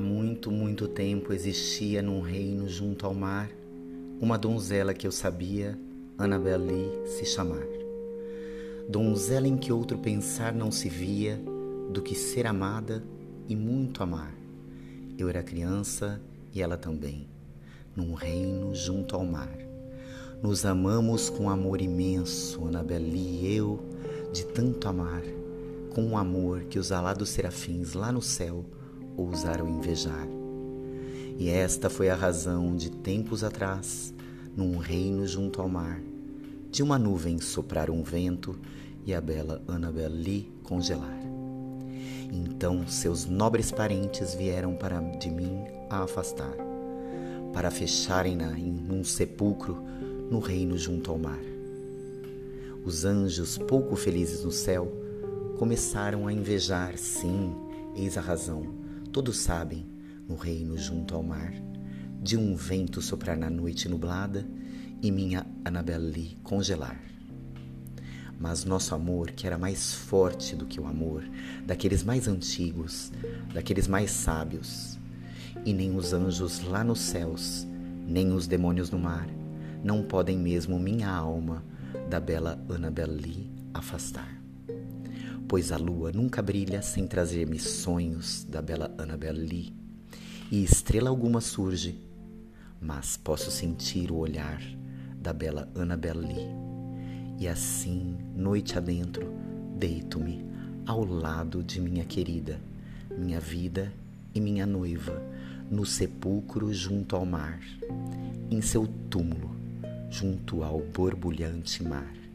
muito, muito tempo existia num reino junto ao mar uma donzela que eu sabia, Annabel Lee, se chamar. Donzela em que outro pensar não se via do que ser amada e muito amar. Eu era criança e ela também, num reino junto ao mar. Nos amamos com amor imenso, Annabel Lee e eu, de tanto amar, com um amor que os alados serafins lá no céu ousaram invejar. E esta foi a razão de tempos atrás, num reino junto ao mar, de uma nuvem soprar um vento e a bela Annabel Lee congelar. Então seus nobres parentes vieram para de mim a afastar, para fecharem-na em um sepulcro no reino junto ao mar. Os anjos, pouco felizes no céu, começaram a invejar, sim, eis a razão Todos sabem, no reino junto ao mar, de um vento soprar na noite nublada e minha Annabelle congelar. Mas nosso amor, que era mais forte do que o amor daqueles mais antigos, daqueles mais sábios, e nem os anjos lá nos céus, nem os demônios no mar, não podem mesmo minha alma da bela Annabelle afastar pois a lua nunca brilha sem trazer-me sonhos da bela Annabel Lee, e estrela alguma surge, mas posso sentir o olhar da bela Annabel Lee, e assim, noite adentro, deito-me ao lado de minha querida, minha vida e minha noiva, no sepulcro junto ao mar, em seu túmulo, junto ao borbulhante mar.